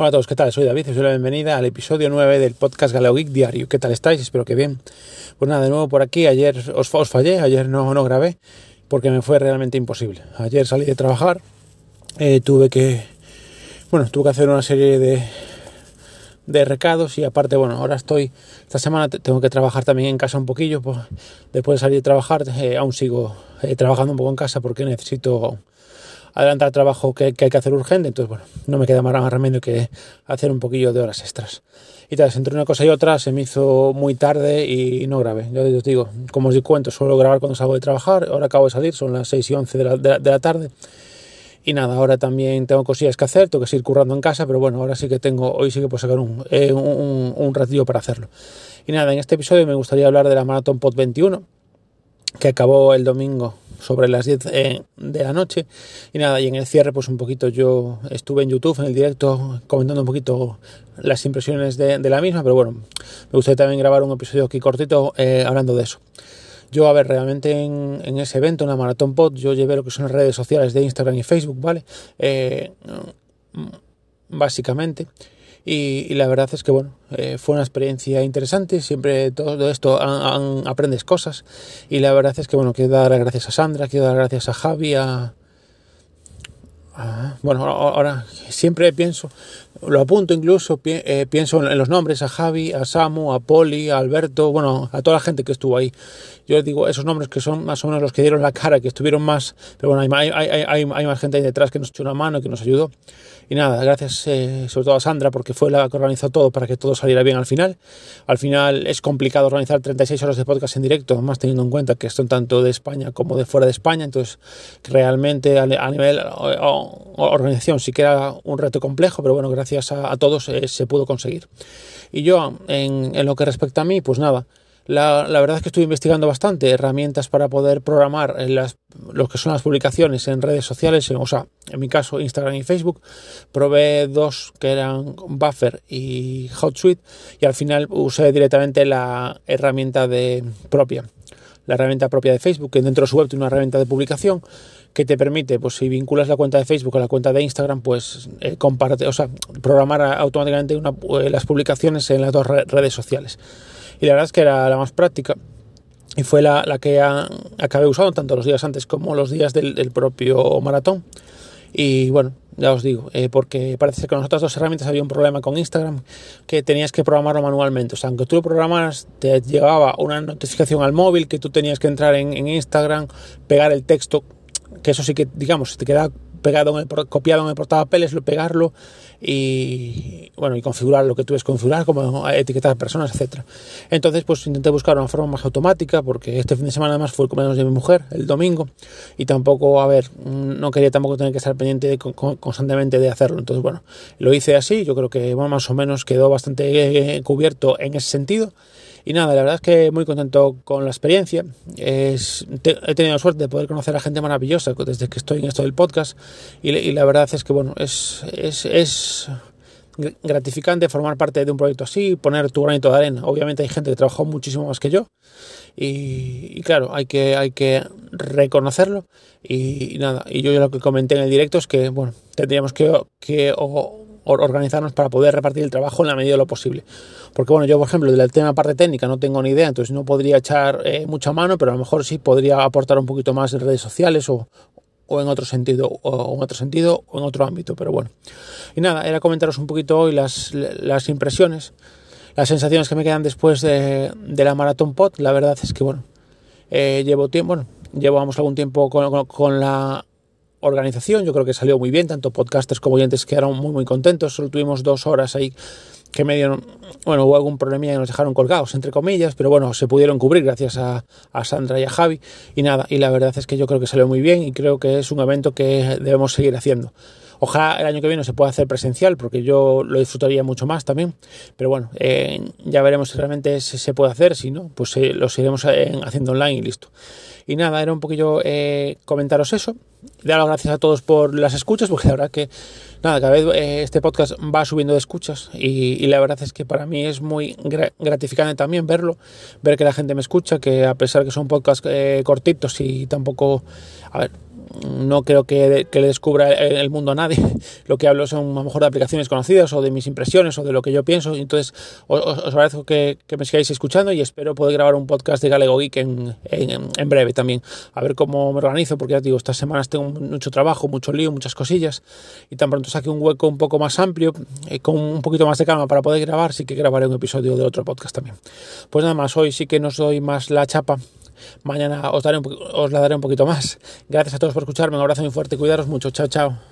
Hola a todos, ¿qué tal? Soy David y os doy la bienvenida al episodio 9 del podcast Galeo Diario. ¿Qué tal estáis? Espero que bien. Pues nada, de nuevo por aquí. Ayer os, os fallé, ayer no, no grabé porque me fue realmente imposible. Ayer salí de trabajar, eh, tuve que, bueno, tuve que hacer una serie de, de recados y aparte, bueno, ahora estoy, esta semana tengo que trabajar también en casa un poquillo, pues después de salir de trabajar eh, aún sigo eh, trabajando un poco en casa porque necesito adelantar trabajo que, hay que hacer urgente, entonces bueno, no me queda más remedio que hacer un poquillo de horas extras. Y tal, entre una cosa y otra se me hizo muy tarde y no grabé. Yo os digo, como os cuento, suelo grabar cuando salgo de trabajar, ahora acabo de salir, son las 6 y 11 de la, de la, de la tarde. Y nada, ahora también tengo cosillas que hacer, tengo que seguir currando en casa, pero bueno, ahora sí que tengo, hoy sí que puedo sacar un, eh, un, un ratillo para hacerlo. Y nada, en este episodio me gustaría hablar de la Maratón Pod 21, que acabó el domingo sobre las 10 eh, de la noche. Y nada, y en el cierre, pues un poquito yo estuve en YouTube, en el directo, comentando un poquito las impresiones de, la misma, pero bueno, me gustaría también grabar un episodio aquí cortito eh, hablando de eso. Yo, a ver, realmente en, ese evento, en la Maratón Pod, yo llevé lo que son las redes sociales de Instagram y Facebook, ¿vale? Eh, básicamente. Y, la verdad es que bueno, eh, fue una experiencia interesante, siempre todo esto aprendes cosas. Y la verdad es que bueno, quiero dar gracias a Sandra, quiero dar gracias a Javi, a bueno, ahora siempre pienso, lo apunto incluso, eh, pienso en los nombres, a Javi, a Samu, a Poli, a Alberto, bueno, a toda la gente que estuvo ahí. Yo digo esos nombres que son más o menos los que dieron la cara, que estuvieron más, pero bueno, hay, hay, más gente ahí detrás que nos echó una mano, que nos ayudó. Y nada, gracias eh, sobre todo a Sandra porque fue la que organizó todo para que todo saliera bien al final. Al final es complicado organizar 36 horas de podcast en directo, más teniendo en cuenta que son tanto de España como de fuera de España. Entonces, realmente a, nivel organización sí que un reto complejo, pero bueno, gracias a, todos eh, se pudo conseguir. Y yo, en, lo que respecta a mí, pues nada, la, verdad es que estuve investigando bastante herramientas para poder programar las, que son las publicaciones en redes sociales, en, o sea, en mi caso Instagram y Facebook. Probé dos que eran Buffer y HotSuite y al final usé directamente la herramienta de propia, la herramienta propia de Facebook, que dentro de su web tiene una herramienta de publicación que te permite, pues si vinculas la cuenta de Facebook a la cuenta de Instagram, pues eh, comparte, o sea, programar automáticamente una, eh, las publicaciones en las dos redes sociales. Y la verdad es que era la más práctica y fue la, la que acabé usando tanto los días antes como los días del, del, propio maratón. Y bueno ya os digo eh, porque parece que con las otras dos herramientas había un problema con Instagram que tenías que programarlo manualmente. O sea aunque tú lo programaras te llegaba una notificación al móvil que tú tenías que entrar en, en Instagram pegar el texto que eso sí que digamos te queda pegado en el, copiado en el portapapeles, lo pegarlo y bueno y configurar lo que tú ves configurar como etiquetar personas etcétera. Entonces pues intenté buscar una forma más automática porque este fin de semana además fue el cumpleaños de mi mujer el domingo y tampoco a ver no quería tampoco tener que estar pendiente de, con, constantemente de hacerlo. Entonces bueno lo hice así yo creo que bueno, más o menos quedó bastante eh, cubierto en ese sentido y nada, la verdad es que muy contento con la experiencia. Es, te, he tenido suerte de poder conocer a gente maravillosa desde que estoy en esto del podcast. Y, y la verdad es que, bueno, es, es, es gratificante formar parte de un proyecto así, poner tu granito de arena. Obviamente hay gente que trabajó muchísimo más que yo y, y claro, hay que, hay que reconocerlo y, y, nada, y yo lo que comenté en el directo es que, bueno, tendríamos que, que o, organizarnos para poder repartir el trabajo en la medida de lo posible. Porque bueno, yo por ejemplo del tema parte técnica no tengo ni idea, entonces no podría echar eh, mucha mano, pero a lo mejor sí podría aportar un poquito más en redes sociales o, o en otro sentido o en otro sentido o en otro ámbito, pero bueno. Y nada, era comentaros un poquito hoy las, las impresiones, las sensaciones que me quedan después de, de la maratón pot. La verdad es que bueno, eh, llevo tiempo, bueno, llevamos algún tiempo con, con la organización, yo creo que salió muy bien, tanto podcasters como oyentes quedaron muy muy contentos, solo tuvimos dos horas ahí que me dieron, bueno, hubo algún problemilla y nos dejaron colgados, entre comillas, pero bueno, se pudieron cubrir gracias a, Sandra y a Javi. Y nada, y la verdad es que yo creo que salió muy bien y creo que es un evento que debemos seguir haciendo. Ojalá el año que viene se pueda hacer presencial porque yo lo disfrutaría mucho más también, pero bueno, eh, ya veremos si realmente se, puede hacer, si no, pues eh, lo seguiremos haciendo online y listo. Y nada, era un poquillo eh, comentaros eso dar las gracias a todos por las escuchas, porque la verdad que nada, cada vez eh, este podcast va subiendo de escuchas y, la verdad es que para mí es muy gratificante también verlo, ver que la gente me escucha, que a pesar que son podcasts eh, cortitos y tampoco, a ver, no creo que, le descubra el mundo a nadie. Lo que hablo son a lo mejor de aplicaciones conocidas o de mis impresiones o de lo que yo pienso. Entonces os, agradezco que, me sigáis escuchando y espero poder grabar un podcast de Galego Geek en, en, breve también. A ver cómo me organizo porque ya digo, estas semanas tengo mucho trabajo, mucho lío, muchas cosillas y tan pronto saque un hueco un poco más amplio, eh, con un poquito más de calma para poder grabar, sí que grabaré un episodio de otro podcast también. Pues nada más, hoy sí que nos doy más la chapa Mañana os, daré os la daré un poquito más. Gracias a todos por escucharme. Un abrazo muy fuerte. Cuidaros mucho. Chao, chao.